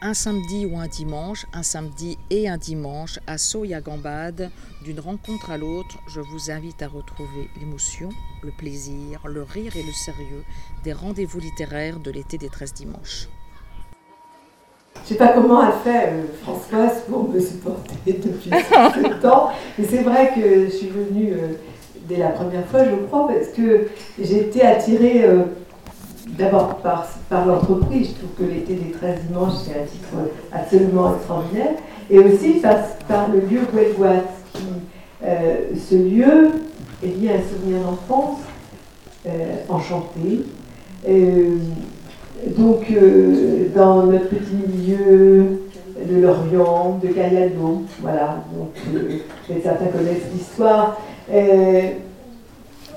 Un samedi ou un dimanche, un samedi et un dimanche, à Soya-Gambade, d'une rencontre à l'autre, je vous invite à retrouver l'émotion, le plaisir, le rire et le sérieux des rendez-vous littéraires de l'été des 13 dimanches. Je ne sais pas comment a fait euh, Françoise pour me supporter depuis ce temps, mais c'est vrai que je suis venue euh, dès la première fois, je crois, parce que j'ai été attirée euh, d'abord par, par l'entreprise, je trouve que l'été des 13 dimanches, c'est un titre absolument extraordinaire, et aussi par, par le lieu Guelguat, qui, euh, ce lieu est lié à un souvenir d'enfance euh, enchanté. Euh, donc, dans notre petit milieu de l'Orient, de Cayado, voilà, donc certains connaissent l'histoire.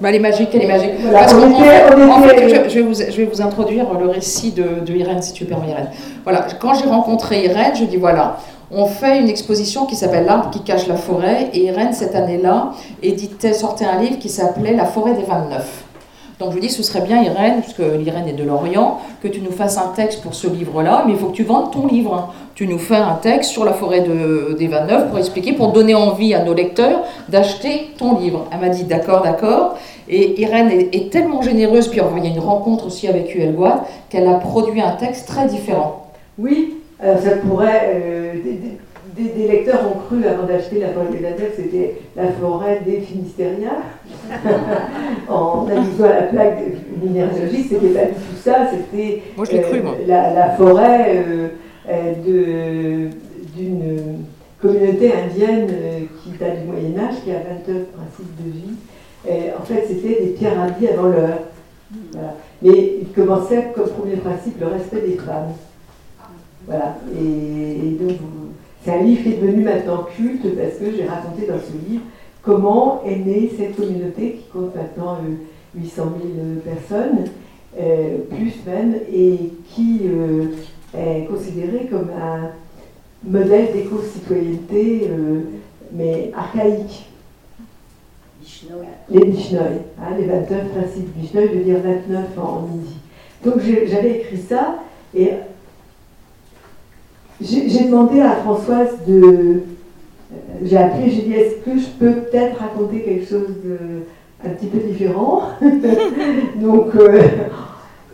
Bah, elle est magique, elle est magique. Parce en fait, je, vais vous, je, vais vous, introduire le récit de, de Irène, si tu permets, Irène. Voilà, quand j'ai rencontré Irène, je dis voilà, on fait une exposition qui s'appelle L'arbre qui cache la forêt. Et Irène, cette année-là, éditait, sortait un livre qui s'appelait La forêt des 29. Donc je dis, ce serait bien, Irène, puisque l'Irène est de Lorient, que tu nous fasses un texte pour ce livre-là, mais il faut que tu vendes ton livre. Tu nous fais un texte sur la forêt de, des 29 pour expliquer, pour donner envie à nos lecteurs d'acheter ton livre. Elle m'a dit, d'accord, d'accord. Et Irène est, tellement généreuse, puis il y a une rencontre aussi avec UL qu'elle a produit un texte très différent. Oui, alors ça pourrait. Euh, des, lecteurs ont cru avant d'acheter la forêt des que c'était la forêt des Finistériens. en amusant à la plaque minéralogique, c'était pas du tout ça, c'était euh, la, forêt euh, d'une communauté indienne qui date du Moyen-Âge, qui a 29 principes de vie. en fait, c'était des pierres avant l'heure. Mais il commençait comme premier principe le respect des femmes. Voilà. Et, donc, c'est un livre qui est devenu maintenant culte parce que j'ai raconté dans ce livre comment est née cette communauté qui compte maintenant 800 euh, 000 personnes, euh, plus même, et qui euh, est considérée comme un modèle d'éco-citoyenneté, mais archaïque. Les Bishnoi, hein, les 29 principes Bishnoi, veut dire 29 en, en hindi. Donc j'avais écrit ça, et j'ai demandé à Françoise de. J'ai appelé, j'ai dit est-ce que je peux peut-être raconter quelque chose de un petit peu différent Donc, euh,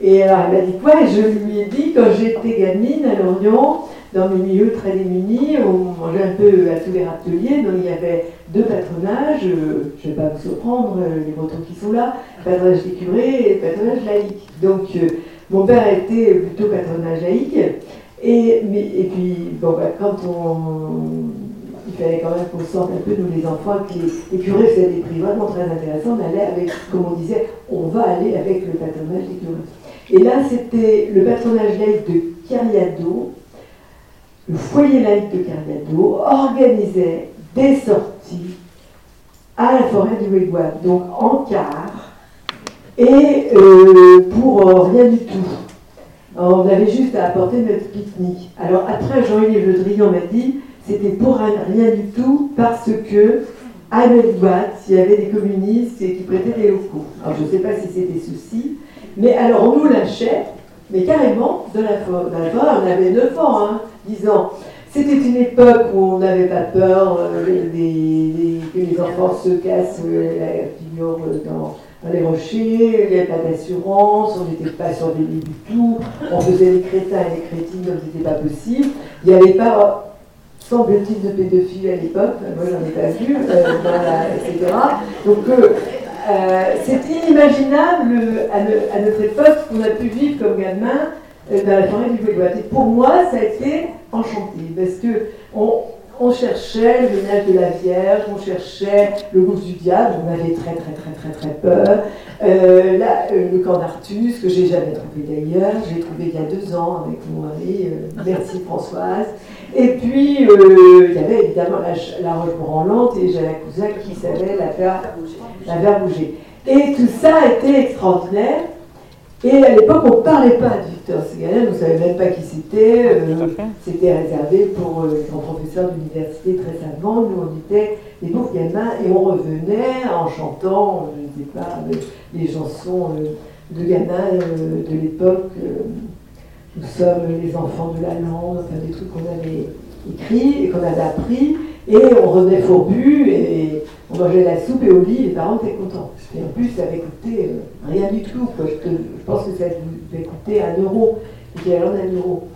et elle m'a dit quoi? Je lui ai dit quand j'étais gamine à Lorient, dans mes milieux très démunis, on mangeait un peu à tous les râteliers, donc il y avait deux patronages, euh, je ne vais pas vous surprendre, euh, les bretons qui sont là, patronage des curés et patronage laïque. Donc mon père était plutôt patronage laïque. Et, mais, et puis, bon, bah, quand on. Il fallait quand même qu'on sorte un peu, nous les enfants, que les, curés faisaient des prix vraiment très intéressants. On allait avec, comme on disait, on va aller avec le patronage des curés. Et là, c'était le patronage laïque de Cariado, le foyer laïque de Cariado, organisait des sorties à la forêt du Wigwam, donc en car, et euh, pour euh, rien du tout on avait juste à apporter notre pique-nique. Alors après, Jean-Yves Le Drian m'a dit, c'était pour rien du tout parce que à notre boîte, il y avait des communistes qui prêtaient des locaux. Alors je ne sais pas si c'est des soucis, mais alors on nous lâchait, mais carrément, dans la forêt, on avait 9 ans, hein, 10 ans. C'était une époque où on n'avait pas peur euh, que les enfants se cassent euh, la figure dans dans les rochers, il n'y avait pas d'assurance, on n'était pas surveillé du tout, on faisait des crétins et des crétines comme c'était pas possible. Il n'y avait pas, semble-t-il, de pédophiles à l'époque, moi j'en ai pas vu, euh, etc. Donc euh, euh, c'est inimaginable à, notre époque qu'on a pu vivre comme gamin dans la forêt du Gaulois. Et pour moi, ça a été enchanté, parce que on, on cherchait le ménage de la Vierge, on cherchait le groupe du diable, on avait très très très très très peur. Euh, là, euh, le camp d'Artus, que j'ai jamais trouvé d'ailleurs, j'ai trouvé il y a deux ans avec mon mari, euh, merci Françoise. Et puis, il y avait évidemment la, roche branlante et j'ai un cousin qui savait la faire, bouger. Et tout ça été extraordinaire. Et à l'époque, on ne parlait pas de Victor Ségalien, on ne savait même pas qui c'était. Euh, c'était réservé pour euh, les grands professeurs d'université très savants. Nous, on était des pauvres gamins et on revenait en chantant, je ne sais pas, les chansons euh, de gamins de l'époque. nous sommes les enfants de la langue, enfin des trucs qu'on avait écrits et qu'on avait appris, et on revenait fourbu, et on mangeait la soupe et au lit, les parents étaient contents. Et en plus, ça avait coûté euh, rien du tout. Je, pense que ça devait coûter un euro, l'équivalent d'un euro.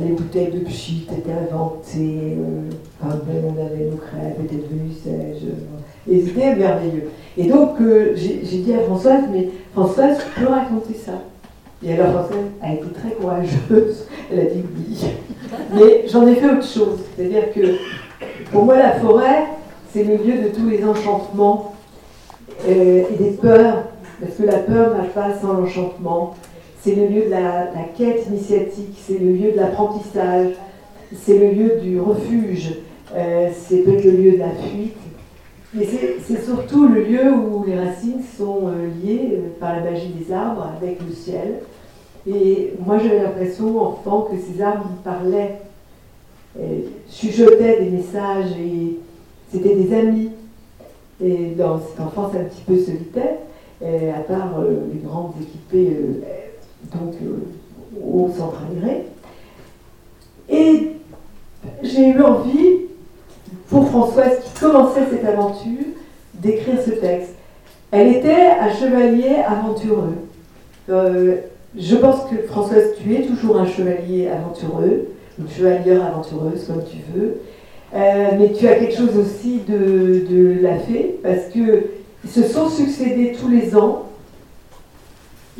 Les bouteilles de pchit étaient inventées, euh, enfin, ben, on avait nos crêpes, étaient devenues sèches, euh, et c'était merveilleux. Et donc, euh, j'ai dit à Françoise, mais Françoise, tu peux raconter ça? Et alors Françoise a été très courageuse, elle a dit oui. Mais j'en ai fait autre chose, c'est-à-dire que pour moi, la forêt, c'est le lieu de tous les enchantements et des peurs, parce que la peur n'a pas sans l'enchantement c'est le lieu de la, quête initiatique, c'est le lieu de l'apprentissage, c'est le lieu du refuge, euh, c'est peut-être le lieu de la fuite, mais c'est surtout le lieu où les racines sont euh, liées euh, par la magie des arbres avec le ciel. Et moi j'avais l'impression, enfant, que ces arbres parlaient, chuchotaient des messages et c'était des amis. Et dans cette enfance un petit peu solitaire, à part les grandes équipées donc euh, au centre aéré. Et j'ai eu envie, pour Françoise qui commençait cette aventure, d'écrire ce texte. Elle était un chevalier aventureux. Euh, je pense que Françoise, tu es toujours un chevalier aventureux, une chevalière aventureuse, comme tu veux. Euh, mais tu as quelque chose aussi de, de la fée, parce que se sont succédés tous les ans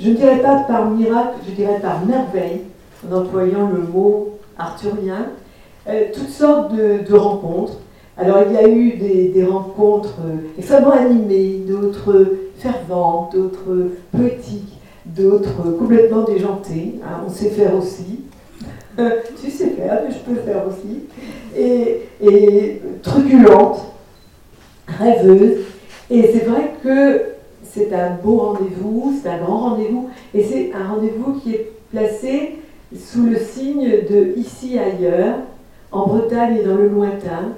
je ne dirais pas par miracle, je dirais par merveille, en employant le mot arthurien, euh, toutes sortes de, rencontres. Alors il y a eu des, rencontres euh, extrêmement animées, d'autres ferventes, d'autres poétiques, d'autres complètement déjantées. Hein, on sait faire aussi. Tu sais faire, je peux faire aussi. Et, truculentes, rêveuses. Et c'est vrai que c'est un beau rendez-vous, c'est un grand rendez-vous, et c'est un rendez-vous qui est placé sous le signe de ici ailleurs, en Bretagne et dans le lointain,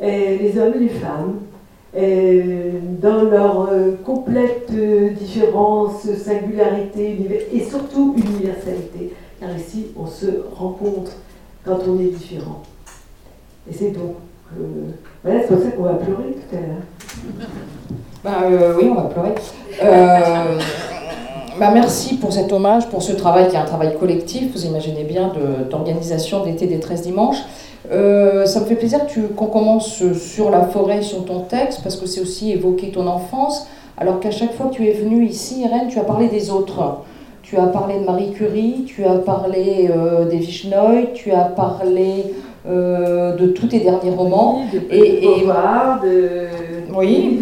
les hommes et les femmes, dans leur euh, complète différence, singularité et surtout universalité, car ici on se rencontre quand on est différent. Et c'est donc, euh, voilà, c'est pour ça qu'on va pleurer tout à l'heure. Bah, euh, oui, on va pleurer. Euh, bah, merci pour cet hommage, pour ce travail qui est un travail collectif, vous imaginez bien, d'organisation d'été des 13 dimanches. Ça me fait plaisir qu'on commence sur la forêt, sur ton texte, parce que c'est aussi évoquer ton enfance, alors qu'à chaque fois que tu es venue ici, Irène, tu as parlé des autres. Tu as parlé de Marie Curie, tu as parlé des Vichnoï, tu as parlé de tous tes derniers romans. de et, et, de, oui.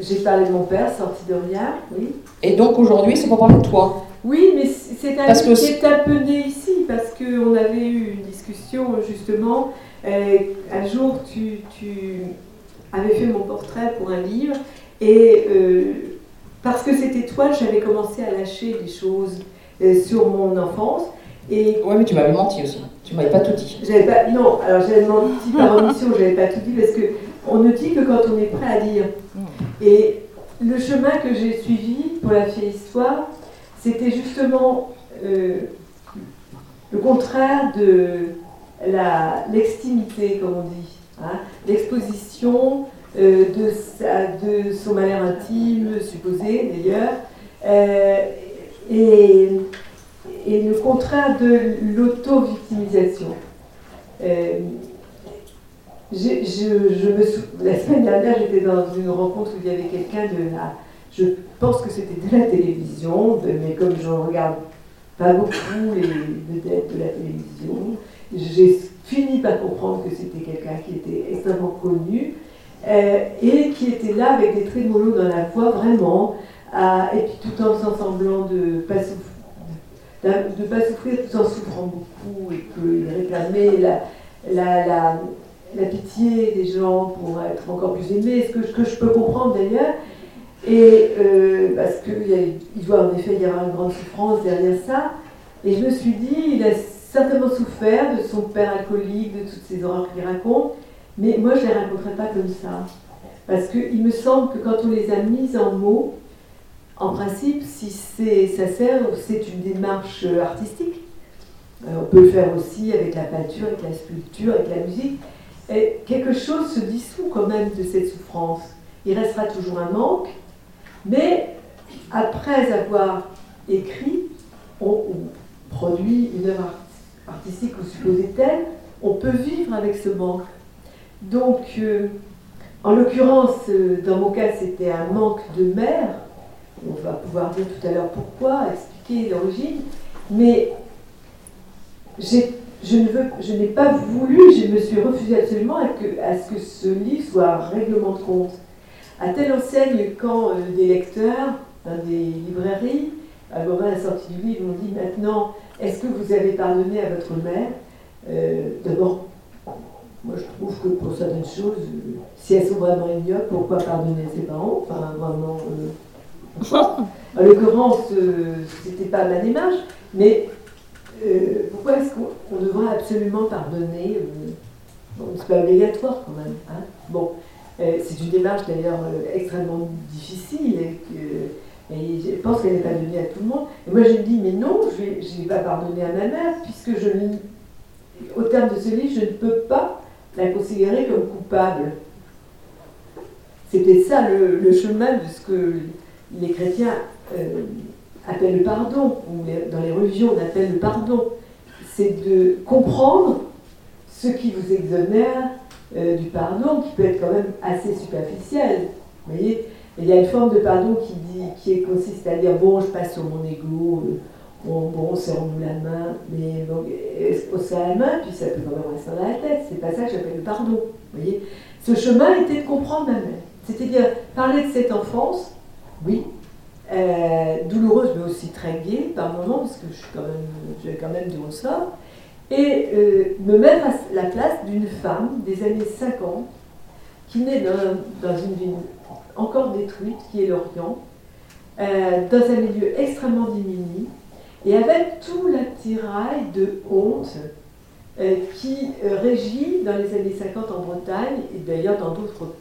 J'ai parlé de mon père, sorti de rien, oui. Et donc aujourd'hui, c'est pour parler de toi Oui, mais c'est un livre qui est un peu né ici, parce qu'on avait eu une discussion justement. Euh, un jour, tu, avais fait mon portrait pour un livre, et euh, parce que c'était toi, j'avais commencé à lâcher des choses euh, sur mon enfance. Et oui, mais tu m'avais menti aussi. Tu m'avais pas tout dit. Pas, non, alors j'avais menti par omission, j'avais pas tout dit parce que on ne dit que quand on est prêt à lire. Mm. Et le chemin que j'ai suivi pour la fille histoire, c'était justement euh, le contraire de l'extimité, comme on dit, hein. l'exposition euh, de, son malheur intime, supposé d'ailleurs, euh, et, et, le contraire de l'auto-victimisation. Me la semaine dernière, j'étais dans une rencontre où il y avait quelqu'un de la. Je pense que c'était de la télévision, mais comme je regarde pas beaucoup les vedettes de la télévision, j'ai fini par comprendre que c'était quelqu'un qui était extrêmement connu euh, et qui était là avec des traits mollo dans la voix, vraiment, et puis tout en semblant de ne pas, de, pas souffrir, tout en souffrant beaucoup, et qu'il réclamait la, pitié des gens pour être encore plus aimés, ce que, que je peux comprendre d'ailleurs, et euh, parce qu'il doit en effet y avoir une grande souffrance derrière ça. Et je me suis dit, il a certainement souffert de son père alcoolique, de toutes ces horreurs qu'il raconte, mais moi je ne les raconterai pas comme ça. Parce qu'il me semble que quand on les a mises en mots, en principe, si ça sert, c'est une démarche artistique. on peut le faire aussi avec la peinture, avec la sculpture, avec la musique. Quelque chose se dissout quand même de cette souffrance. Il restera toujours un manque, mais après avoir écrit, on, produit une œuvre artistique ou supposée telle, on peut vivre avec ce manque. Donc, euh, en l'occurrence, euh, dans mon cas, c'était un manque de mère. On va pouvoir dire tout à l'heure pourquoi, expliquer l'origine. Mais je ne veux, je n'ai pas voulu, je me suis refusée absolument à, ce que ce livre soit un règlement de compte. À telle enseigne, quand euh, des lecteurs dans des librairies, à de la sortie du livre, m'ont dit maintenant, est-ce que vous avez pardonné à votre mère D'abord, moi je trouve que pour certaines choses, euh, si elles sont vraiment ignobles, pourquoi pardonner ses parents? Enfin, vraiment. en l'occurrence, c'était pas ma démarche, mais euh, pourquoi est-ce qu'on devrait absolument pardonner euh, C'est pas obligatoire quand même. Hein. bon, euh, c'est une démarche d'ailleurs extrêmement difficile et, je pense qu'elle n'est pas donnée à tout le monde. Et moi j'ai dit mais non, je ne vais pas pardonner à ma mère puisque je, au terme de ce livre, je ne peux pas la considérer comme coupable. C'était ça le, chemin de ce que les chrétiens appelle le pardon, ou dans les religions on appelle le pardon, c'est de comprendre ce qui vous exonère euh, du pardon, qui peut être quand même assez superficiel. Vous voyez Il y a une forme de pardon qui consiste à dire bon, je passe sur mon ego, euh, bon, bon serrons-nous la main, mais on serre la main, puis ça peut quand même rester dans la tête. C'est pas ça que j'appelle le pardon. Vous voyez Ce chemin était de comprendre ma mère. C'est-à-dire parler de cette enfance, oui, euh, douloureuse mais aussi très gaie par moments, parce que je suis quand même, j'ai quand même du ressort, et euh, me mettre à la place d'une femme des années 50 qui naît dans, une ville encore détruite, qui est l'Orient, euh, dans un milieu extrêmement diminué, et avec tout l'attirail de honte qui régit dans les années 50 en Bretagne, et d'ailleurs dans d'autres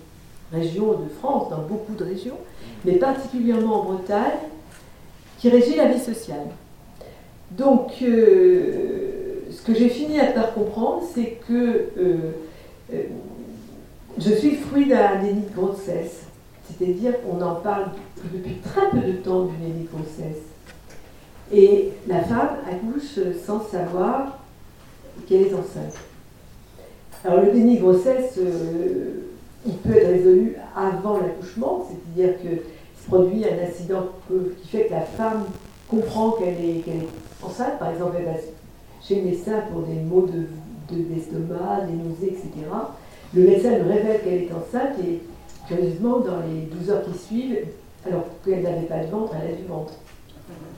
régions de France, dans beaucoup de régions, mais particulièrement en Bretagne, qui régit la vie sociale. Donc, euh, ce que j'ai fini par comprendre, c'est que euh, euh, je suis fruit d'un déni de grossesse. C'est-à-dire qu'on en parle depuis très peu de temps du déni de grossesse. Et la femme accouche sans savoir qu'elle est enceinte. Alors le déni de grossesse, il peut être résolu avant l'accouchement, c'est-à-dire qu'il se produit un incident qui fait que la femme comprend qu'elle est, enceinte, par exemple elle va chez le médecin pour des maux d'estomac, de, des nausées, etc. Le médecin lui révèle qu'elle est enceinte et curieusement, dans les 12 heures qui suivent, alors qu'elle n'avait pas de ventre, elle a du ventre.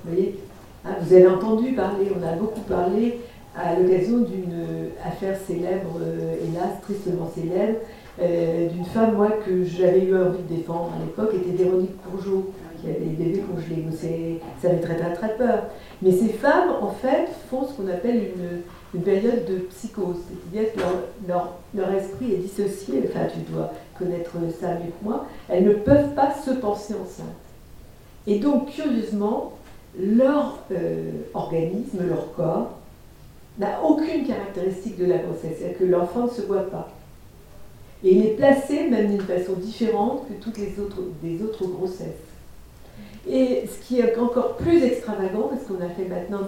Vous voyez? Hein, Vous avez entendu parler, on a beaucoup parlé à l'occasion d'une affaire célèbre, euh, hélas, tristement célèbre, euh, d'une femme, moi, que j'avais eu envie de défendre à l'époque, était Véronique Courgeot, qui avait des bébés congelés. Ça avait très, très, très peur. Mais ces femmes, en fait, font ce qu'on appelle une, une, période de psychose. C'est-à-dire que leur, leur, esprit est dissocié. Enfin, tu dois connaître ça mieux que moi. Elles ne peuvent pas se penser enceintes. Et donc, curieusement, leur euh, organisme, leur corps, n'a aucune caractéristique de la grossesse. C'est-à-dire que l'enfant ne se voit pas. Et il est placé même d'une façon différente que toutes les autres, des autres grossesses. Et ce qui est encore plus extravagant, parce qu'on a fait maintenant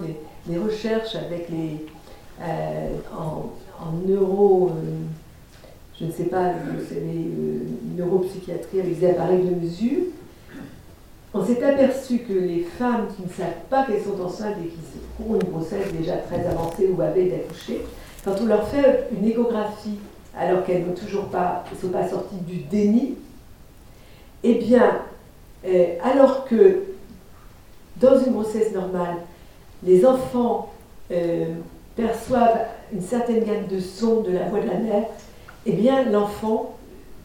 des, recherches avec les, euh, en, neuro, euh, je ne sais pas, les euh, neuropsychiatrie avec des appareils de mesure, on s'est aperçu que les femmes qui ne savent pas qu'elles sont enceintes et qui ont une grossesse déjà très avancée ou avaient d'accoucher, quand on leur fait une échographie alors qu'elles ne sont pas sorties du déni, eh bien, euh, alors que dans une grossesse normale, les enfants euh, perçoivent une certaine gamme de sons de la voix de la mère, eh bien, l'enfant,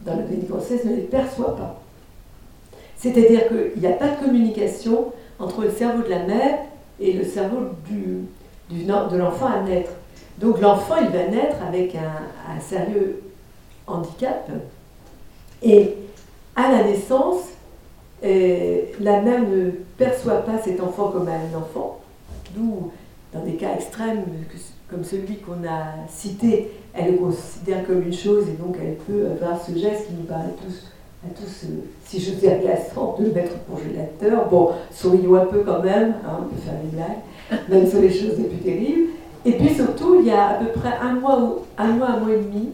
dans le déni grossesse, ne les perçoit pas. C'est-à-dire qu'il n'y a pas de communication entre le cerveau de la mère et le cerveau de l'enfant à naître. Donc l'enfant, il va naître avec un, sérieux handicap. Et à la naissance, euh, la mère ne perçoit pas cet enfant comme un enfant, d'où dans des cas extrêmes, comme celui qu'on a cité, elle le considère comme une chose et donc elle peut avoir ce geste qui nous paraît tous, à tous, euh, si je suis agaçant, de mettre au congélateur. Bon, sourions un peu quand même, hein, on peut faire des blagues, même sur les choses les plus terribles. Et puis surtout, il y a à peu près un mois, ou, un mois, un mois et demi,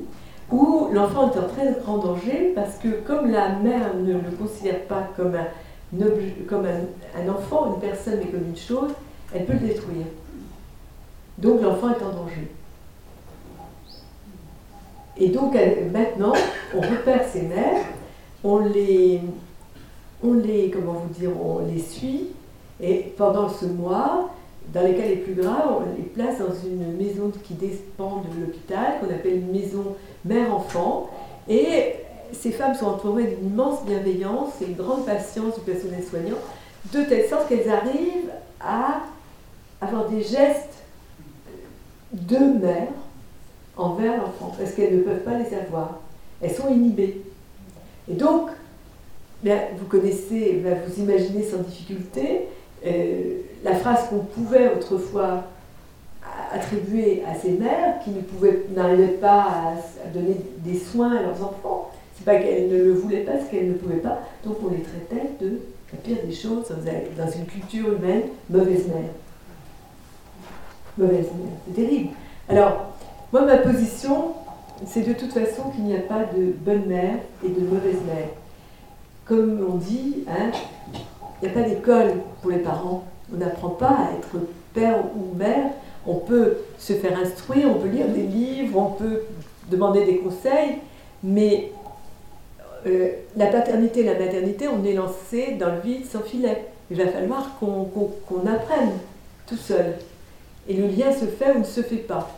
où l'enfant est en très grand danger parce que comme la mère ne le considère pas comme un, comme un, enfant, une personne, mais comme une chose, elle peut le détruire. Donc l'enfant est en danger. Et donc maintenant, on repère ces mères, on les, suit, et pendant ce mois, dans les cas les plus graves, on les place dans une maison qui dépend de l'hôpital, qu'on appelle maison mère-enfant. Et ces femmes sont entourées d'une immense bienveillance et une grande patience du personnel soignant, de telle sorte qu'elles arrivent à avoir des gestes de mère envers l'enfant, parce qu'elles ne peuvent pas les avoir. Elles sont inhibées. Et donc, vous connaissez, vous imaginez sans difficulté euh, la phrase qu'on pouvait autrefois attribuer à ces mères qui n'arrivaient pas à, donner des soins à leurs enfants. C'est pas qu'elles ne le voulaient pas, c'est qu'elles ne pouvaient pas. Donc on les traitait de la pire des choses dans une culture humaine, mauvaise mère. Mauvaise mère, c'est terrible. Alors, moi, ma position, c'est de toute façon qu'il n'y a pas de bonne mère et de mauvaise mère. Comme on dit, hein, il n'y a pas d'école pour les parents. On n'apprend pas à être père ou mère. On peut se faire instruire, on peut lire des livres, on peut demander des conseils, mais euh, la paternité et la maternité, on est lancé dans le vide sans filet. Il va falloir qu'on apprenne tout seul. Et le lien se fait ou ne se fait pas.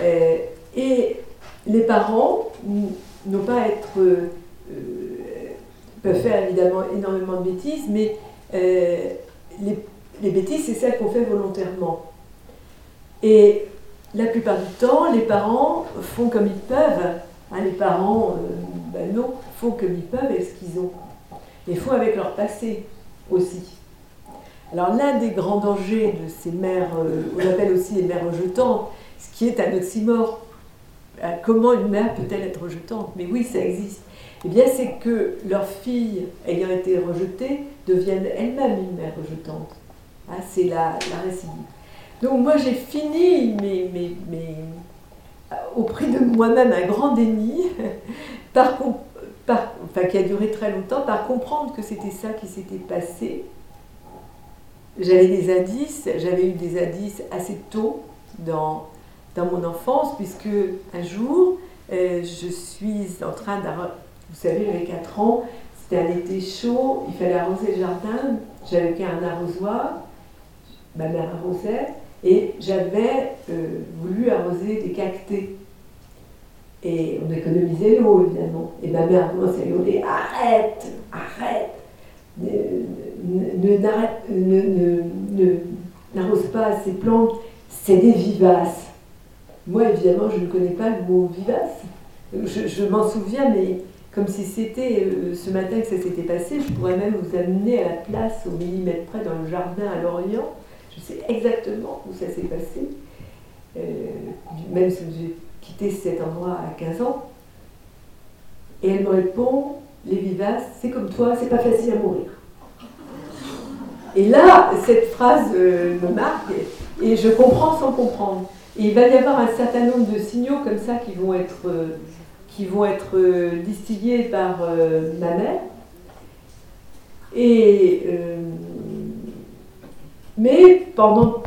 Euh, et les parents n'ont pas être euh, peuvent faire évidemment énormément de bêtises, mais euh, les, bêtises, c'est celles qu'on fait volontairement. Et la plupart du temps, les parents font comme ils peuvent. Hein, les parents, euh, ben non, font comme ils peuvent et ce qu'ils ont. Et font avec leur passé aussi. Alors l'un des grands dangers de ces mères, euh, on appelle aussi les mères rejetantes, ce qui est un oxymore. Comment une mère peut-elle être rejetante Mais oui, ça existe. Eh bien, c'est que leur fille, ayant été rejetée, devienne elle-même une mère rejetante. Ah, c'est la, la récidive. Donc moi, j'ai fini mais au prix de moi-même un grand déni, par, enfin, qui a duré très longtemps, par comprendre que c'était ça qui s'était passé. J'avais des indices, j'avais eu des indices assez tôt dans, dans mon enfance, puisque un jour, euh, je suis en train d'avoir vous savez, j'avais 4 ans, c'était un été chaud, il fallait arroser le jardin, j'avais qu'un arrosoir, ma mère arrosait, et j'avais euh, voulu arroser des cactés. Et on économisait l'eau, évidemment. Et ma mère a commencé à hurler Arrête Arrête N'arrose pas ces plantes, c'est des vivaces. Moi, évidemment, je ne connais pas le mot vivace. je m'en souviens, mais comme si c'était euh, ce matin que ça s'était passé, je pourrais même vous amener à la place au millimètre près dans le jardin à Lorient. Je sais exactement où ça s'est passé, euh, même si j'ai quitté cet endroit à 15 ans. Et elle me répond, les vivaces, c'est comme toi, c'est pas facile à mourir. Et là, cette phrase euh, me marque et, je comprends sans comprendre. Et il va y avoir un certain nombre de signaux comme ça qui vont être qui vont être euh, distillés par euh, ma mère. Et, euh, mais pendant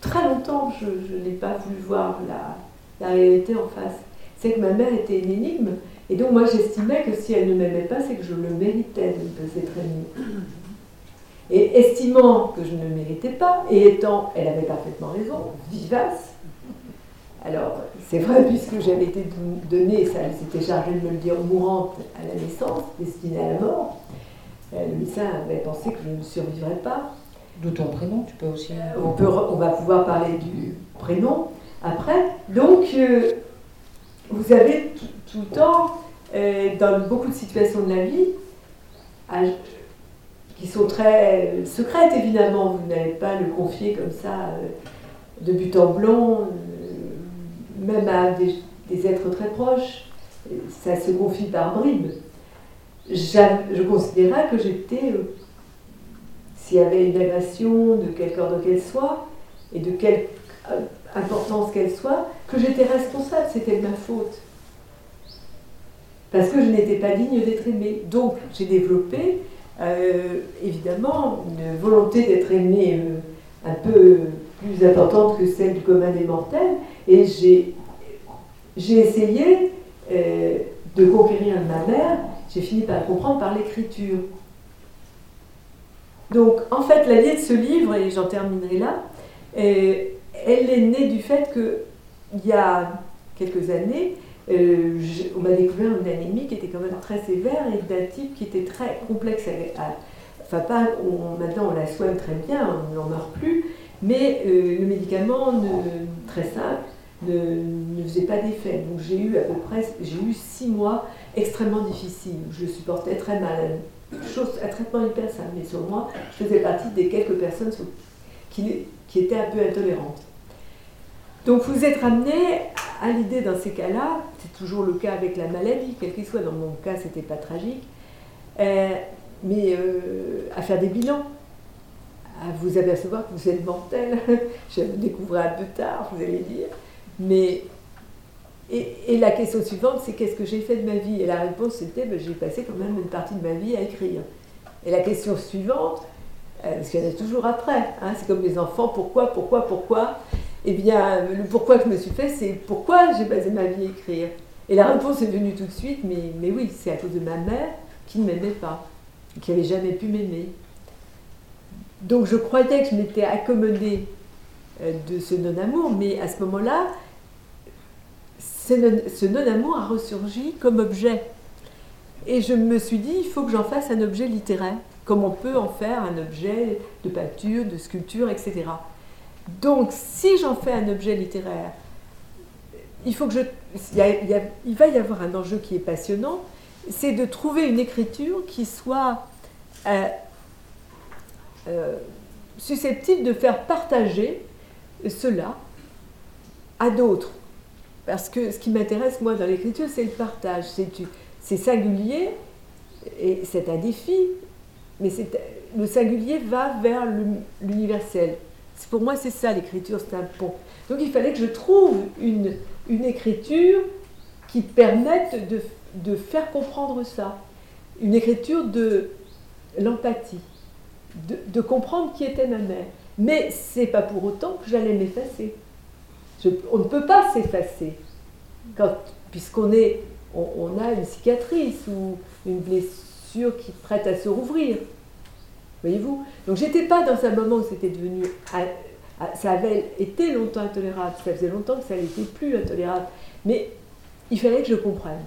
très longtemps, je, n'ai pas voulu voir la, réalité en face. C'est que ma mère était une énigme, et donc moi j'estimais que si elle ne m'aimait pas, c'est que je le méritais de me très Et estimant que je ne le méritais pas, et étant, elle avait parfaitement raison, vivace, alors, c'est vrai, puisque j'avais été donnée, ça, elle s'était chargée de me le dire, mourante à la naissance, destinée à la mort. Euh, le médecin avait pensé que je ne survivrais pas. De ton prénom, tu peux aussi. Euh, on, peut, on va pouvoir parler du prénom après. Donc, euh, vous avez tout, le temps, dans beaucoup de situations de la vie, qui sont très secrètes évidemment, vous n'allez pas le confier comme ça de but en blanc, même à des, êtres très proches. Ça se confie par bribes. Je considérais que j'étais, s'il y avait une agression de quelque ordre qu'elle soit, et de quelque importance qu'elle soit, que j'étais responsable, c'était ma faute. Parce que je n'étais pas digne d'être aimée. Donc j'ai développé, euh, évidemment, une volonté d'être aimée euh, un peu plus importante que celle du commun des mortels, et j'ai, essayé euh, de conquérir ma mère, j'ai fini par comprendre par l'écriture. Donc en fait, la de ce livre, et j'en terminerai là, elle est née du fait qu'il y a quelques années, euh, on m'a découvert une anémie qui était quand même très sévère et d'un type qui était très complexe. enfin, pas, maintenant on la soigne très bien, on n'en meurt plus, mais euh, le médicament très simple ne, faisait pas d'effet. Donc j'ai eu à peu près j'ai eu six mois extrêmement difficiles. Je supportais très mal. Chose, un traitement hyper simple, mais sur moi, je faisais partie des quelques personnes qui, qui étaient un peu intolérantes. Donc vous êtes ramené à l'idée dans ces cas-là, c'est toujours le cas avec la maladie, quel qu'il soit, dans mon cas c'était pas tragique, euh, mais euh, à faire des bilans, à vous apercevoir que vous êtes mortel. Je le découvrir un peu tard, vous allez dire. Mais et, la question suivante, c'est qu'est-ce que j'ai fait de ma vie? Et la réponse c'était ben, j'ai passé quand même une partie de ma vie à écrire. Et la question suivante, euh, parce qu'il y en a toujours après, hein, c'est comme les enfants, pourquoi, pourquoi, pourquoi? Eh bien, le pourquoi que je me suis fait, c'est pourquoi j'ai basé ma vie à écrire. Et la réponse est venue tout de suite, mais, mais oui, c'est à cause de ma mère qui ne m'aimait pas, qui n'avait jamais pu m'aimer. Donc je croyais que je m'étais accommodée euh, de ce non-amour, mais à ce moment-là, ce non-amour a ressurgi comme objet. Et je me suis dit, il faut que j'en fasse un objet littéraire, comme on peut en faire un objet de peinture, de sculpture, etc. Donc, si j'en fais un objet littéraire, il, faut que je, il, va y avoir un enjeu qui est passionnant, c'est de trouver une écriture qui soit euh, euh, susceptible de faire partager cela à d'autres. Parce que ce qui m'intéresse, moi, dans l'écriture, c'est le partage. C'est singulier et c'est un défi, mais le singulier va vers l'universel. Pour moi, c'est ça l'écriture, c'est un pont. Donc il fallait que je trouve une, écriture qui permette de, faire comprendre ça. Une écriture de l'empathie, de, comprendre qui était ma mère. Mais c'est pas pour autant que j'allais m'effacer. on ne peut pas s'effacer puisqu'on est, on, on, a une cicatrice ou une blessure qui prête à se rouvrir. Voyez-vous? Donc j'étais pas dans un moment où c'était devenu. Ça avait été longtemps intolérable, ça faisait longtemps que ça n'était plus intolérable. Mais il fallait que je comprenne.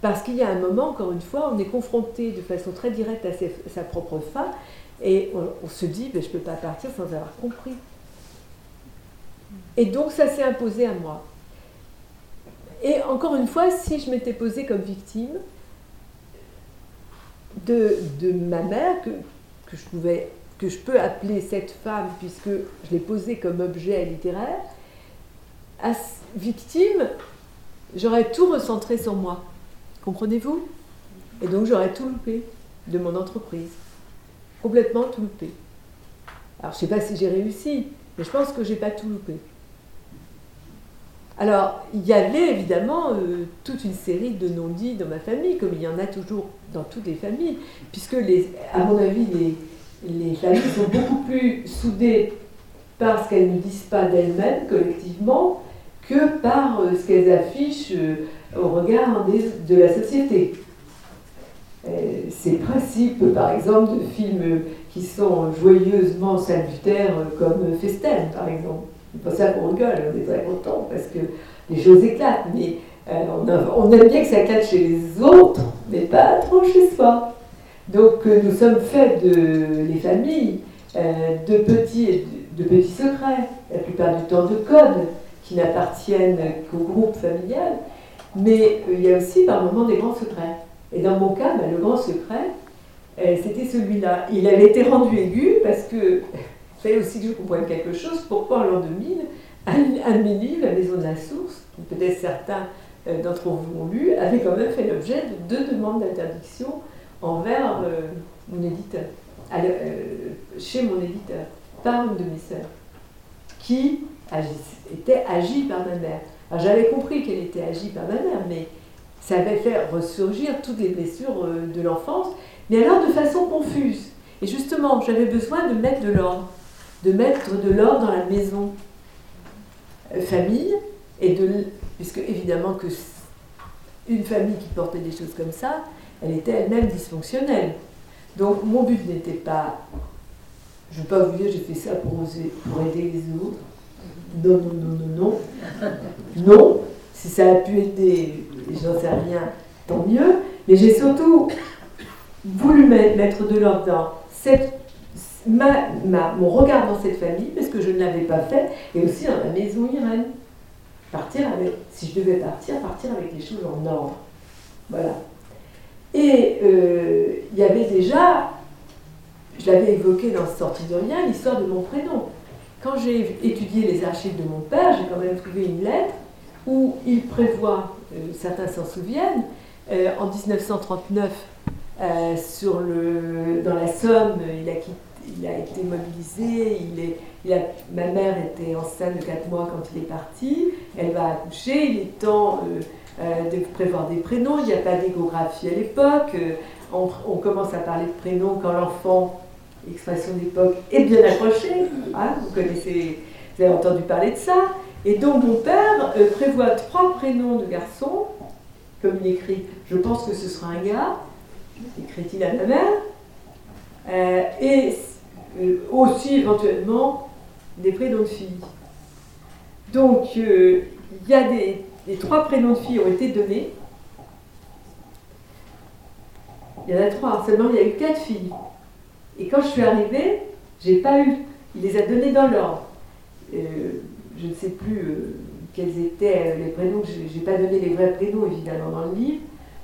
Parce qu'il y a un moment, encore une fois, on est confronté de façon très directe à, sa propre fin et on, se dit je ne peux pas partir sans avoir compris. Et donc ça s'est imposé à moi. Et encore une fois, si je m'étais posée comme victime de, ma mère, que, que je, pouvais, que je peux appeler cette femme, puisque je l'ai posée comme objet littéraire, à victime, j'aurais tout recentré sur moi. Comprenez-vous? Et donc j'aurais tout loupé de mon entreprise. Complètement tout loupé. Alors je ne sais pas si j'ai réussi, mais je pense que j'ai pas tout loupé. Alors, il y avait évidemment euh, toute une série de non-dits dans ma famille, comme il y en a toujours dans toutes les familles, puisque, les, à mon avis, les, les familles sont beaucoup plus soudées par ce qu'elles ne disent pas d'elles-mêmes collectivement que par euh, ce qu'elles affichent euh, au regard de la société. Ces principes, par exemple, de films qui sont joyeusement salutaires, comme Festen, par exemple c'est pas ça qu'on rigole, on est très content parce que les choses éclatent, mais euh, on, aime bien que ça éclate chez les autres, mais pas trop chez soi. Donc euh, nous sommes faits de les familles euh, de, petits secrets, la plupart du temps de codes qui n'appartiennent qu'au groupe familial, mais il y a aussi par moments des grands secrets. Et dans mon cas, ben, le grand secret, c'était celui-là. Il avait été rendu aigu parce que fallait aussi que je comprenne quelque chose. Pourquoi en l'an 2000, un, de mes livres, La Maison de la Source, peut-être certains euh, d'entre vous ont lu, avait quand même fait l'objet de deux demandes d'interdiction envers euh, mon éditeur, chez mon éditeur, par une de mes sœurs, qui était agie par ma mère. Alors j'avais compris qu'elle était agie par ma mère, mais ça avait fait ressurgir toutes les blessures de l'enfance, mais alors de façon confuse. Et justement, j'avais besoin de mettre de l'ordre, de mettre de l'ordre dans la maison euh, famille, et de, puisque évidemment que une famille qui portait des choses comme ça, elle était elle-même dysfonctionnelle. Donc mon but n'était pas, je ne veux pas vous dire j'ai fait ça pour, pour aider les autres. Non, non, non, non, non. Non, si ça a pu aider, j'en sais rien, tant mieux. Mais j'ai surtout voulu mettre de l'ordre dans mon regard dans cette famille, parce que je ne l'avais pas fait, et aussi dans la maison Irène. Partir avec, si je devais partir, partir avec les choses en ordre. Voilà. Et euh, il y avait déjà, je l'avais évoqué dans Sortie de rien, l'histoire de mon prénom. Quand j'ai étudié les archives de mon père, j'ai quand même trouvé une lettre où il prévoit, certains s'en souviennent, euh, en 1939, euh, dans la Somme, il a, été mobilisé. Ma mère était enceinte de 4 mois quand il est parti. Elle va accoucher. Il est temps euh, euh, de prévoir des prénoms. Il n'y a pas d'échographie à l'époque. On, commence à parler de prénoms quand l'enfant, expression d'époque, est bien accroché. Hein, vous connaissez, vous avez entendu parler de ça. Et donc mon père prévoit trois prénoms de garçons, comme il écrit, je pense que ce sera un gars, écrit-il à ma mère, euh, et euh, aussi éventuellement des prénoms de filles. Donc, euh, il y a des, les trois prénoms de filles ont été donnés. Il y en a trois, seulement il y a eu quatre filles. Et quand je suis arrivée, j'ai pas eu. Il les a donnés dans l'ordre. Je ne sais plus quels étaient les prénoms. Je n'ai pas donné les vrais prénoms évidemment dans le livre.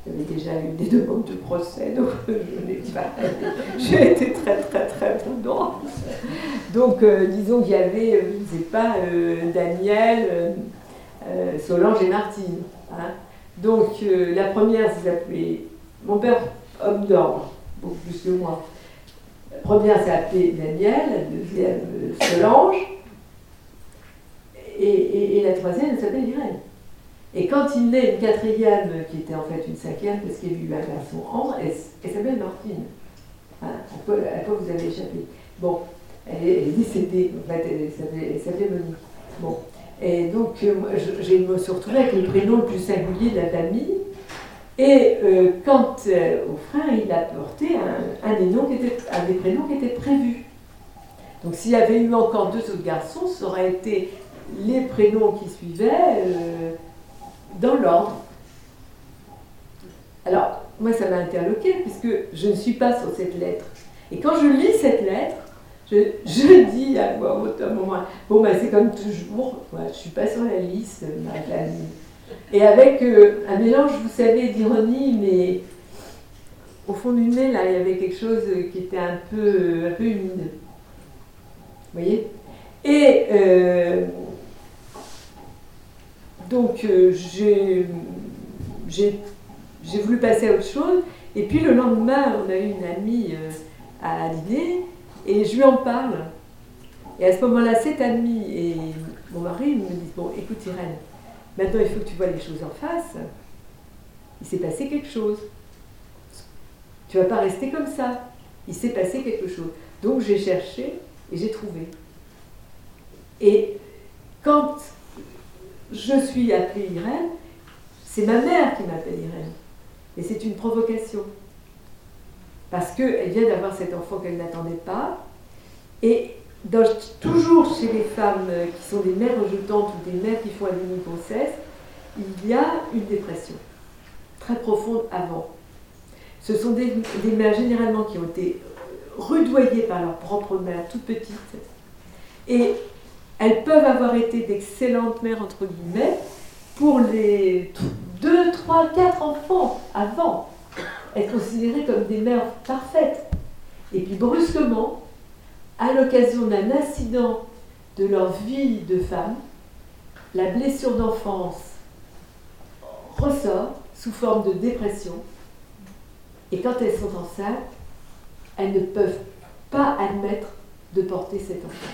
J'avais déjà eu des demandes de procès, donc je n'ai pas. J'ai été très, très, très prudente. Donc, euh, disons qu'il y avait, euh, je ne sais pas, euh, Daniel, Solange et Martine. Hein. Donc, la première s'appelait mon père, homme d'ordre, beaucoup plus que moi. La première s'appelait Daniel, la deuxième Solange, et, la troisième s'appelait Irène. Et quand il naît une quatrième, qui était en fait une cinquième, parce qu'il y a eu un garçon Ambre, elle, s'appelle Martine. Hein, à, quoi, vous avez échappé Bon, elle est, décédée, en fait, elle s'appelait Monique. Bon. Et donc, euh, je, me suis retrouvée avec le prénom le plus singulier de la famille. Et euh, quand euh, au frère, il a porté un, des noms qui était, un des prénoms qui était prévu. Donc, s'il y avait eu encore deux autres garçons, ça aurait été les prénoms qui suivaient dans l'ordre. Alors, moi, ça m'a interloqué puisque je ne suis pas sur cette lettre. Et quand je lis cette lettre, je, je dis à voix haute un moment, bon, ben, c'est comme toujours, je ne suis pas sur la liste, Et avec euh, un mélange, vous savez, d'ironie, mais au fond du nez, là, il y avait quelque chose qui était un peu, un peu humide. Vous voyez? Et euh, donc euh, j'ai voulu passer à autre chose. Et puis le lendemain, on a eu une amie euh, à dîner et je lui en parle. Et à ce moment-là, cette amie et mon mari me disent Bon, écoute Irène, maintenant il faut que tu vois les choses en face. Il s'est passé quelque chose. Tu vas pas rester comme ça. Il s'est passé quelque chose. Donc j'ai cherché et j'ai trouvé. Et quand je suis appelée Irène, c'est ma mère qui m'appelle Irène. Et c'est une provocation. Parce qu'elle vient d'avoir cet enfant qu'elle n'attendait pas. Et toujours chez les femmes qui sont des mères rejetantes ou des mères qui font un demi-grossesse, il y a une dépression très profonde avant. Ce sont des, des, mères généralement qui ont été rudoyées par leur propre mère toute petite. Et elles peuvent avoir été d'excellentes mères, entre guillemets, pour les 2, 3, 4 enfants avant. Être considérées comme des mères parfaites. Et puis brusquement, à l'occasion d'un incident de leur vie de femme, la blessure d'enfance ressort sous forme de dépression. Et quand elles sont enceintes, elles ne peuvent pas admettre de porter cet enfant.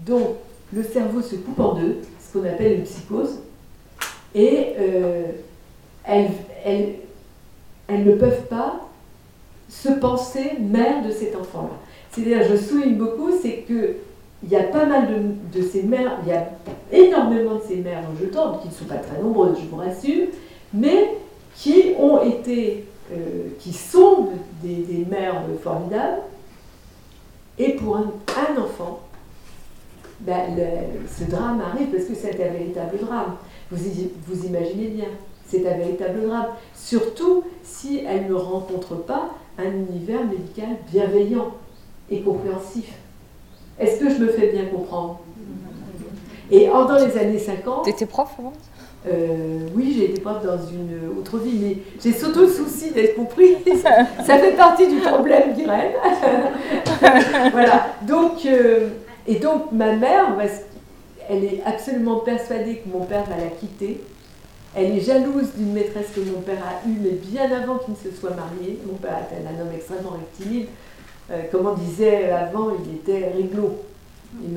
Donc, le cerveau se coupe en deux, ce qu'on appelle une psychose, et euh, elles, ne peuvent pas se penser mère de cet enfant-là. C'est-à-dire, je souligne beaucoup, c'est que il y a pas mal de, ces mères, il y a énormément de ces mères dont je tente, qui ne sont pas très nombreuses, je vous rassure, mais qui ont été, euh, qui sont des, mères formidables. Et pour un, enfant, ben, ce drame arrive parce que c'est un véritable drame. Vous, vous imaginez bien, c'est un véritable drame. Surtout si elle ne rencontre pas un univers médical bienveillant et compréhensif. Est-ce que je me fais bien comprendre? Et dans les années 50... Tu étais prof avant? euh, oui, j'ai été prof dans une autre vie, mais j'ai surtout le souci d'être compris. Ça fait partie du problème d'Irène. voilà. Donc, euh, et donc, ma mère, elle est absolument persuadée que mon père va la quitter. Elle est jalouse d'une maîtresse que mon père a eue, mais bien avant qu'il ne se soit marié. Mon père était un homme extrêmement rectiligne. Euh, comme on disait avant, il était réglo. vous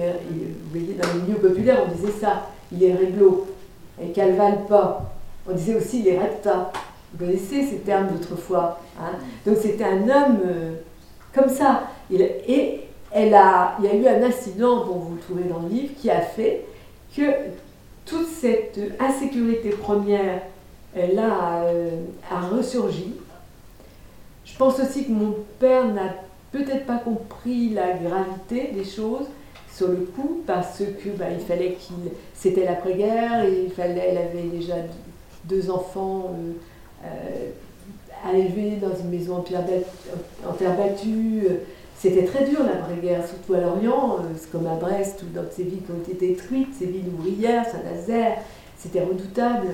voyez, dans les milieux populaires, on disait ça. Il est réglo. Et calvale pas. On disait aussi il est recta. Vous connaissez ces termes d'autrefois. Hein? Donc c'était un homme euh, comme ça. et elle a, il y a eu un incident, dont vous le trouvez dans le livre, qui a fait que toute cette insécurité première, elle a, euh, a ressurgi. Je pense aussi que mon père n'a peut-être pas compris la gravité des choses sur le coup parce que bah, il fallait qu'il c'était l'après-guerre et il fallait elle avait déjà deux enfants euh, euh, à élever dans une maison en terre, battue. C'était très dur l'après-guerre, surtout à Lorient, euh, comme à Brest ou dans ces villes qui ont été détruites, ces villes ouvrières, Saint-Nazaire, c'était redoutable.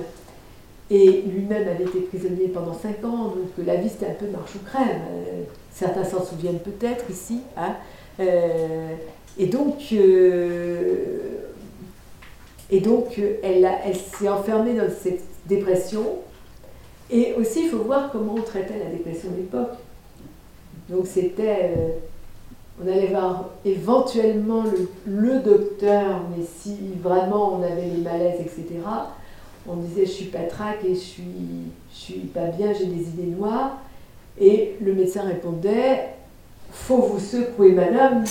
Et lui-même avait été prisonnier pendant cinq ans, donc la vie c'était un peu marche ou crème. Certains s'en souviennent peut-être ici. Hein. Euh, et donc, euh, et donc elle, elle s'est enfermée dans cette dépression. Et aussi, il faut voir comment on traitait la dépression de l'époque. Donc c'était, euh, on allait voir éventuellement le, docteur, mais si vraiment on avait les malaises, etc., on disait je suis patraque et je suis, suis pas bien, j'ai des idées noires. Et le médecin répondait Faut vous secouer, madame,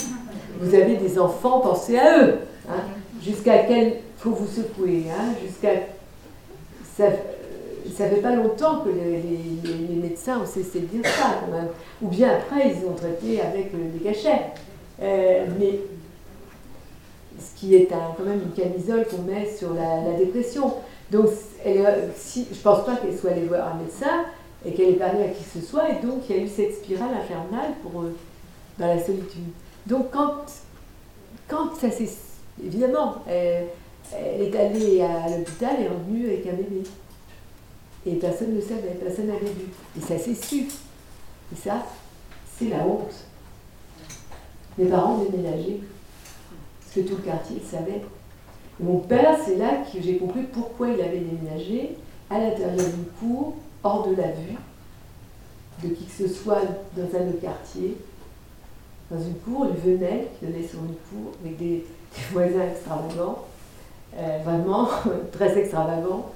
vous avez des enfants, pensez à eux. Hein. Jusqu'à quel. Faut vous secouer, hein, jusqu'à. Ça fait pas longtemps que les, médecins ont cessé de dire ça, quand même. Ou bien après, ils ont traité avec euh, des cachets. Euh, mais ce qui est quand même une camisole qu'on met sur la, dépression. Donc, elle, si, je ne pense pas qu'elle soit allée voir un médecin, et qu'elle est parlé à qui que ce soit, et donc il y a eu cette spirale infernale pour, euh, dans la solitude. Donc quand, quand ça s'est... Évidemment, elle, est allée à l'hôpital et revenue avec un bébé. Et personne ne savait, personne n'avait vu. Et ça s'est su. Et ça, c'est la honte. Mes parents déménageaient. Parce que tout le quartier le savait. mon père, c'est là que j'ai compris pourquoi il avait déménagé à l'intérieur d'une cour hors de la vue de qui que ce soit dans un autre quartier. Dans une cour, il venait, il venait sur une cour avec des, voisins extravagants, euh, vraiment très extravagants.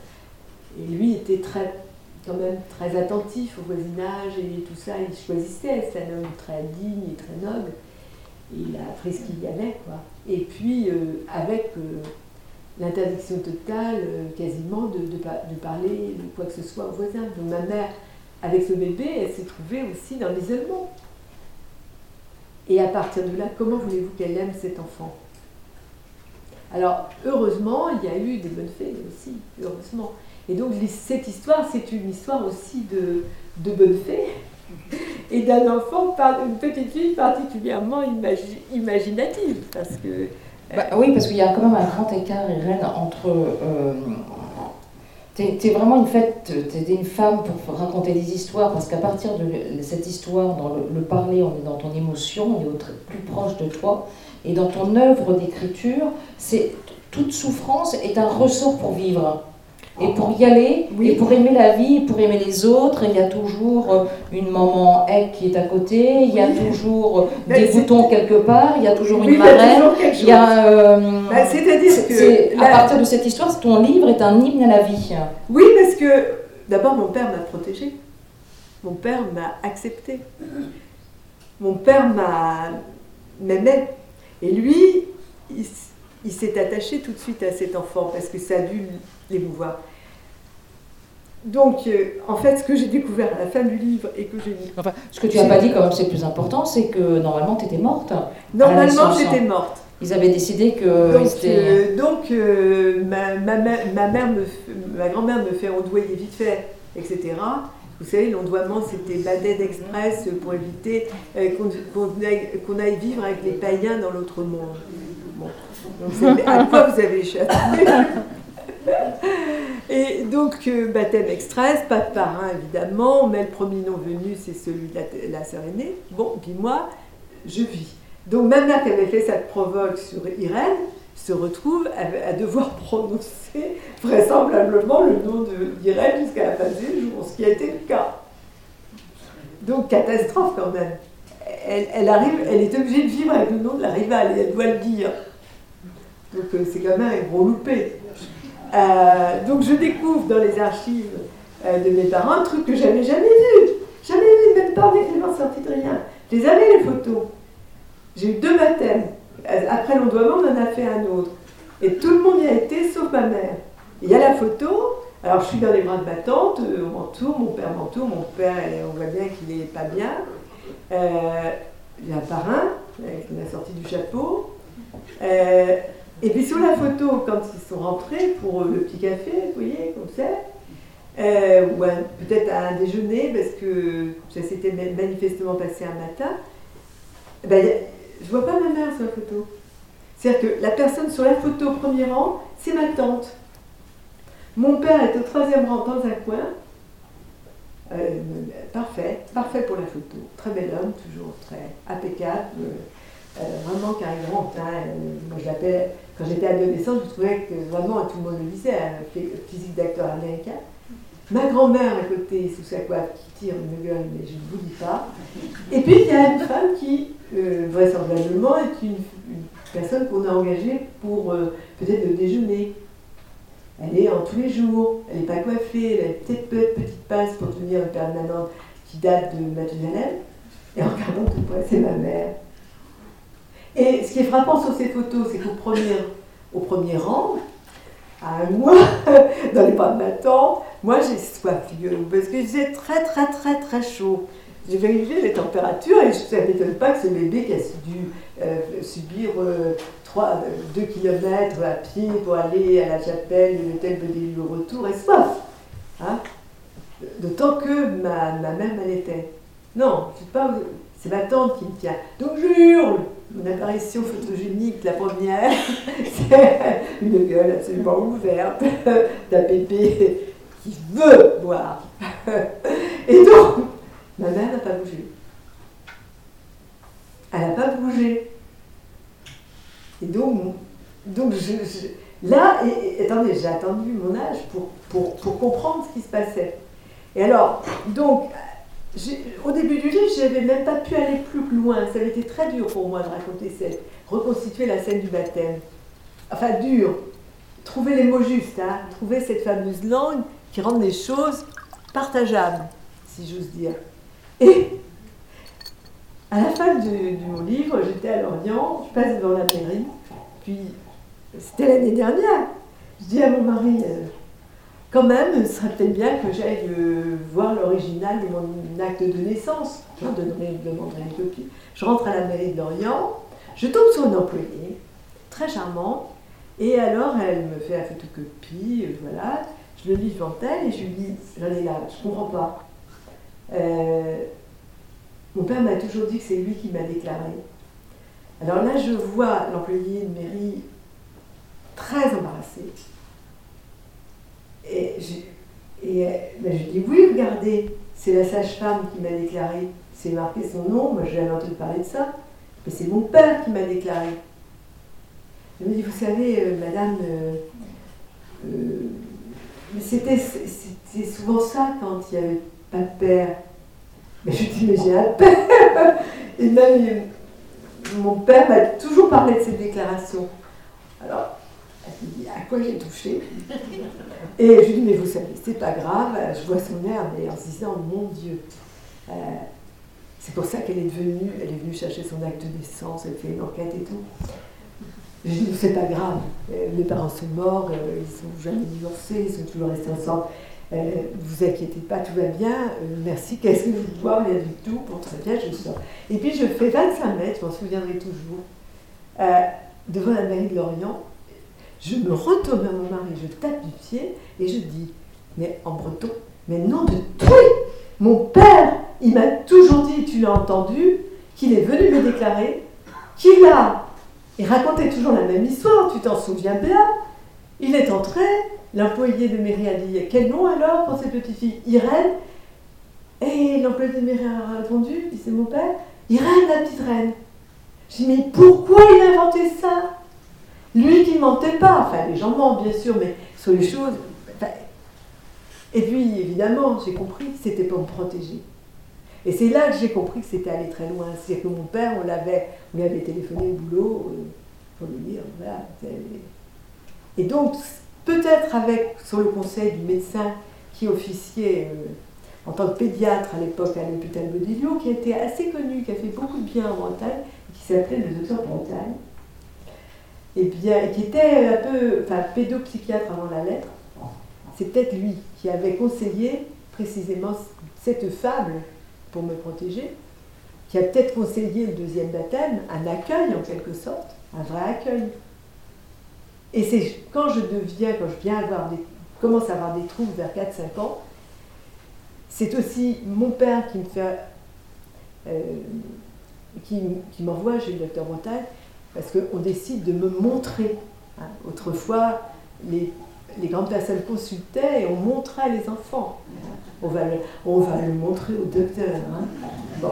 Et lui était très, quand même très attentif au voisinage et tout ça. Il choisissait, c'est un homme très digne et très noble. il a appris ce qu'il y avait, quoi. Et puis, euh, avec euh, l'interdiction totale euh, quasiment de, de, parler de quoi que ce soit aux voisins. Donc ma mère, avec ce bébé, elle s'est trouvée aussi dans l'isolement. Et à partir de là, comment voulez-vous qu'elle aime cet enfant? Alors, heureusement, il y a eu des bonnes fées aussi, heureusement. Et donc, cette histoire, c'est une histoire aussi de, de bonnes fées et d'un enfant, une petite fille particulièrement imaginative, parce que bah, oui, parce qu'il y a quand même un grand écart, Irène, entre. Euh, T'es vraiment une fête, t'es une femme pour raconter des histoires, parce qu'à partir de cette histoire, dans le, parler, on est dans ton émotion, on est au plus proche de toi. Et dans ton œuvre d'écriture, c'est toute souffrance est un ressort pour vivre. Et pour y aller, et pour aimer la vie, pour aimer les autres, il y a toujours euh, une maman egg qui est à côté, il y a toujours des boutons quelque part, il y a toujours une marraine. Il y a. Euh, bah, C'est-à-dire que. À partir de cette histoire, ton livre est un hymne à la vie. Oui, parce que d'abord, mon père m'a protégée. Mon père m'a accepté. Mon père m'a m'aimait. Et lui, il, s'est attaché tout de suite à cet enfant parce que ça a dû l'émouvoir. Donc, euh, en fait, ce que j'ai découvert à la fin du livre et que j'ai Enfin, ce que tu n'as pas dit, quand même, c'est le plus important, c'est que normalement, tu étais morte. Normalement, j'étais morte. Ils avaient décidé que. Donc, euh, donc euh, ma, ma, ma, mère me, ma grand-mère me fait ondoyer vite fait, etc. Vous savez, l'ondoiement, c'était Badet Express pour éviter qu'on aille, vivre avec les païens dans l'autre monde. Bon. Donc, à quoi vous avez échappé Et donc, euh, baptême express, pas de parrain évidemment, mais le premier nom venu, c'est celui de la, sœur aînée. Bon, puis moi, je vis. Donc, ma mère qui avait fait cette provoque sur Irène se retrouve à, devoir prononcer vraisemblablement le nom d'Irène jusqu'à la fin du jour, ce qui a été le cas. Donc, catastrophe quand même. Elle, elle, arrive, elle est obligée de vivre avec le nom de la rivale et elle doit le dire. Donc, c'est quand même un gros loupé. Euh, donc je découvre dans les archives euh, de mes parents un truc que j'avais jamais vu. Jamais vu, même pas avec les sorti de rien. Je les avais les photos. J'ai eu deux baptêmes. Euh, après l'ondoiement, on en a fait un autre. Et tout le monde y a été, sauf ma mère. Il y a la photo. Alors je suis dans les bras de ma tante, on m'entoure, mon père m'entoure, mon père, on voit bien qu'il n'est pas bien. il y a un parrain, qui m'a sorti du chapeau. Et puis sur la photo, quand ils sont rentrés pour le petit café, vous voyez, comme ça, euh, ou peut-être à un déjeuner, parce que ça s'était manifestement passé un matin, eh ben, je vois pas ma mère sur la photo. C'est-à-dire que la personne sur la photo au premier rang, c'est ma tante. Mon père est au troisième rang dans un coin. Euh, parfait, parfait pour la photo. Très bel homme, toujours très impeccable. Euh, vraiment carrément, hein, moi je quand j'étais adolescente, je trouvais que vraiment, tout le monde le disait, un physique d'acteur américain. Ma grand-mère à côté, sous sa coiffe, qui tire une gueule, mais je ne vous dis pas. Et puis, il y a une femme qui, euh, vraisemblablement, est une, personne qu'on a engagée pour euh, peut-être le déjeuner. Elle est en tous les jours, elle n'est pas coiffée, elle a peut-être petite, petite passe pour tenir une permanente qui date de Mathusalem. Et en regardant tout près, c'est ma mère. Et ce qui est frappant sur ces photos, c'est qu'au premier, au premier rang, à un mois, dans les bras de ma tante, moi j'ai soif, parce que j'ai très très très très chaud. J'ai vérifié les températures et ça ne m'étonne pas que ce bébé qui a dû euh, subir 3, 2 km à pied pour aller à la chapelle et l'hôtel de le retour ait soif. Hein D'autant que ma, ma mère m'allaitait. Non, c'est ma tante qui me tient. Donc je hurle mon apparition photogénique, la première, c'est une gueule absolument ouverte d'un bébé qui veut boire. Et donc, ma mère n'a pas bougé. Elle n'a pas bougé. Et donc, donc là, attendez, j'ai attendu mon âge pour, pour, pour comprendre ce qui se passait. Et alors, donc, au début du livre, je n'avais même pas pu aller plus loin. Ça avait été très dur pour moi de raconter cette, reconstituer la scène du baptême. Enfin, dur. Trouver les mots justes, hein. trouver cette fameuse langue qui rend les choses partageables, si j'ose dire. Et à la fin de, mon livre, j'étais à Lorient, je passe devant la mairie, puis c'était l'année dernière. Je dis à mon mari, euh, quand même, ce serait peut-être bien que j'aille euh, voir l'original de mon acte de naissance. Je demanderai, une copie. Je rentre à la mairie de Lorient, je tombe sur une employée, très charmante, et alors elle me fait la photocopie, euh, voilà, je le lis devant elle et je lui dis, j'en ai là, je comprends pas. Euh, mon père m'a toujours dit que c'est lui qui m'a déclaré. Alors là, je vois l'employé de mairie très embarrassée. Et, je, et ben, je dis oui, regardez, c'est la sage-femme qui m'a déclaré. C'est marqué son nom, moi j'ai jamais entendu parler de ça. Mais c'est mon père qui m'a déclaré. Elle me dit, vous savez, euh, madame, c'était souvent ça quand il n'y avait pas de père. Mais je dis, mais j'ai un père Et même, mon père m'a toujours parlé de cette déclaration. Alors, à quoi j'ai touché Et je lui dis, mais vous savez, c'est pas grave, je vois son air, mais en se disant, mon Dieu, euh, c'est pour ça qu'elle est venue, elle est venue chercher son acte de naissance, elle fait une enquête et tout. Je dis, c'est pas grave, euh, mes parents sont morts, euh, ils sont jamais divorcés, ils sont toujours restés ensemble. Euh, vous inquiétez pas, tout va bien, merci, qu'est-ce que vous boire Rien du tout, bon, très bien, je sors. Et puis je fais 25 mètres, je m'en souviendrai toujours, devant la mairie de Lorient, je me retourne vers mon mari, je tape du pied et je dis, mais en breton, mais non de tout Mon père, il m'a toujours dit, tu l'as entendu, qu'il est venu me déclarer, qu'il a, il racontait toujours la même histoire, tu t'en souviens bien, il est entré, l'employé de mairie a dit, quel nom alors pour cette petite fille? Irène. Et l'employé de mairie a répondu, c'est mon père, Irène la petite reine. J'ai dit, mais pourquoi il a inventé ça? Lui qui mentait pas, enfin les gens mentent bien sûr, mais sur les choses. et puis évidemment, j'ai compris que c'était pour me protéger. Et c'est là que j'ai compris que c'était allé très loin. C'est-à-dire que mon père, on l'avait, on lui avait téléphoné au boulot euh, pour lui dire, voilà. Et donc, peut-être avec, sur le conseil du médecin qui officiait euh, en tant que pédiatre à l'époque à l'hôpital Bodilio, qui était assez connu, qui a fait beaucoup de bien en Bretagne, qui s'appelait le docteur Bretagne, et bien, qui était un peu, enfin, pédopsychiatre avant la lettre, c'est peut-être lui qui avait conseillé précisément cette fable pour me protéger, qui a peut-être conseillé le deuxième baptême, un accueil en quelque sorte, un vrai accueil. Et c'est quand je deviens, quand je viens avoir commence à avoir des troubles vers 4-5 ans, c'est aussi mon père qui me fait, euh, qui, qui m'envoie chez le docteur Bretagne, parce qu'on décide de me montrer. Hein. Autrefois, les, grandes personnes consultaient et on montrait les enfants. On va le, montrer au docteur. Hein. Bon.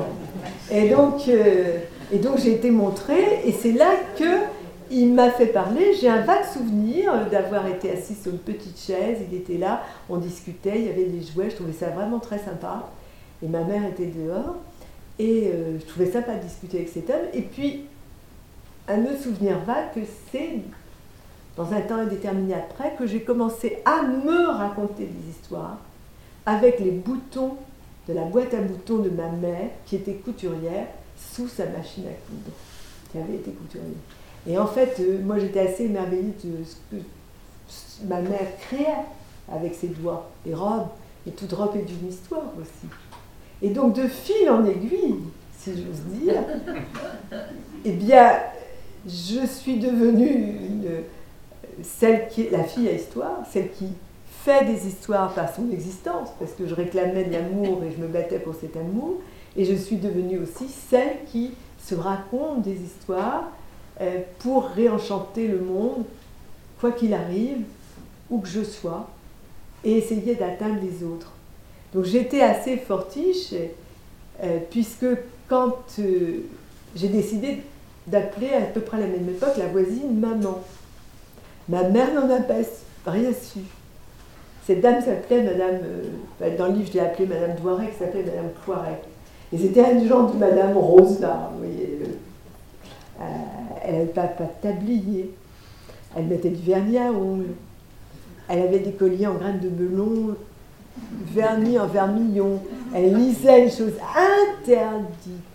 Et donc, euh, et donc j'ai été montrée et c'est là que il m'a fait parler. J'ai un vague souvenir d'avoir été assis sur une petite chaise. Il était là, on discutait, il y avait des jouets. Je trouvais ça vraiment très sympa. Et ma mère était dehors. Et euh, je trouvais sympa de discuter avec cet homme. Et puis, un autre souvenir vague que c'est, dans un temps indéterminé après, que j'ai commencé à me raconter des histoires avec les boutons de la boîte à boutons de ma mère, qui était couturière, sous sa machine à coudre, qui avait été couturière. Et en fait, euh, moi j'étais assez émerveillée de ce que ma mère créait avec ses doigts, des robes, et toute robe est d'une histoire aussi. Et donc de fil en aiguille, si j'ose dire, eh bien, je suis devenue celle qui est la fille à histoire, celle qui fait des histoires par son existence, parce que je réclamais de l'amour et je me battais pour cet amour, et je suis devenue aussi celle qui se raconte des histoires euh, pour réenchanter le monde, quoi qu'il arrive, où que je sois, et essayer d'atteindre les autres. Donc j'étais assez fortiche, euh, puisque quand euh, j'ai décidé d'appeler à peu près à la même époque la voisine maman. Ma mère n'en a pas rien su. Cette dame s'appelait Madame, euh, dans le livre je l'ai appelée Madame Doiret, qui s'appelait Madame Poiret. Et c'était un genre de Madame Rose là, vous voyez. Euh, elle n'avait pas, pas de tablier. Elle mettait du vernis à ongles. Elle avait des colliers en graines de melon vernis en vermillon. Elle lisait les choses interdites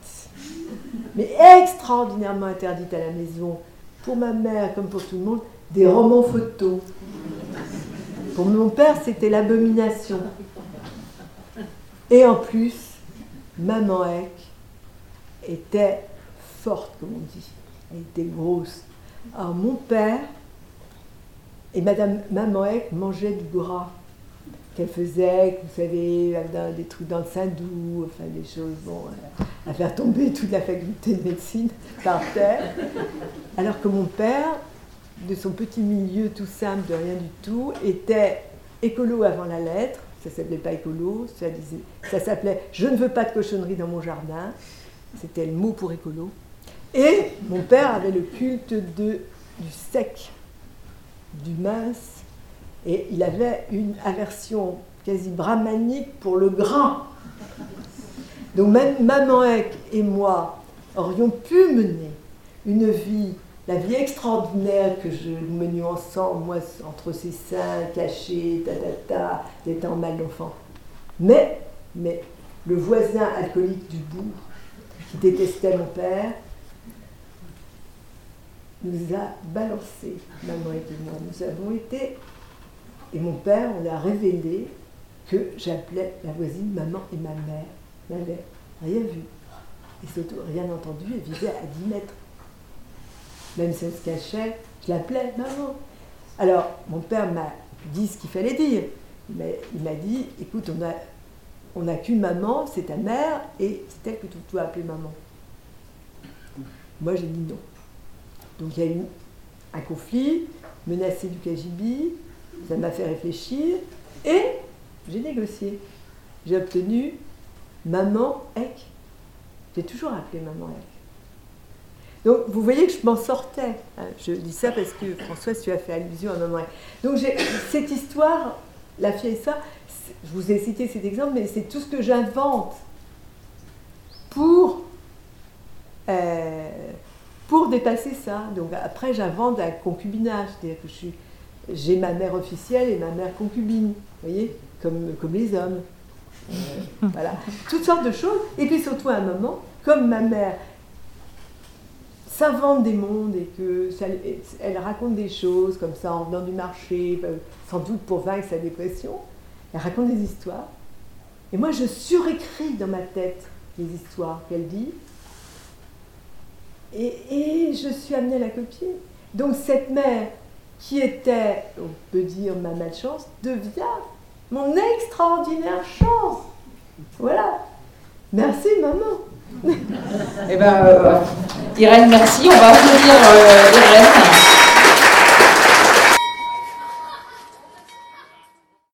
mais extraordinairement interdite à la maison, pour ma mère comme pour tout le monde, des romans photos. Pour mon père, c'était l'abomination. Et en plus, maman Eck était forte, comme on dit. Elle était grosse. Alors mon père et madame maman Eck mangeaient du gras qu'elle faisait, vous savez, des trucs dans le Saint-Doux, enfin des choses, bon, à faire tomber toute la faculté de médecine par terre. Alors que mon père, de son petit milieu tout simple, de rien du tout, était écolo avant la lettre. Ça s'appelait pas écolo, ça, disait, ça s'appelait Je ne veux pas de cochonnerie dans mon jardin. C'était le mot pour écolo. Et mon père avait le culte de du sec, du mince, et il avait une aversion quasi brahmanique pour le gras. Donc même maman et moi aurions pu mener une vie, la vie extraordinaire que je, menions ensemble, moi entre ses seins cachés, ta ta ta, étant mal d'enfant. Mais, mais le voisin alcoolique du bout, qui détestait mon père, nous a balancé, maman et moi. Nous avons été, et mon père, on a révélé que j'appelais la voisine maman et ma mère. N'avait rien vu. Et surtout rien entendu, elle vivait à 10 mètres. Même si elle se cachait, je l'appelais maman. Alors, mon père m'a dit ce qu'il fallait dire. Il m'a dit, écoute, on a, on n'a qu'une maman, c'est ta mère, et c'est elle que tu dois appeler maman. Moi, j'ai dit non. Donc il y a eu un conflit, menacé du KGB, ça m'a fait réfléchir, et j'ai négocié. J'ai obtenu Maman Ek. J'ai toujours appelé Maman Ek. Donc vous voyez que je m'en sortais. Hein. Je dis ça parce que François, tu as fait allusion à Maman Ek. Donc cette histoire, la fille ça, je vous ai cité cet exemple, mais c'est tout ce que j'invente pour, euh, pour dépasser ça. Donc après, j'invente un concubinage, c'est-à-dire que j'ai ma mère officielle et ma mère concubine, vous voyez, comme, comme les hommes. Euh, voilà, toutes sortes de choses. Et puis surtout à un moment, comme ma mère s'invente des mondes et que elle raconte des choses comme ça en venant du marché, euh, sans doute pour vaincre sa dépression, elle raconte des histoires. Et moi, je surécris dans ma tête les histoires qu'elle dit. Et, je suis amenée à la copier. Donc cette mère qui était, on peut dire, ma malchance, devient mon extraordinaire chance. Voilà. Merci, maman. eh bien, euh, Irène, merci. On va applaudir euh, Irène.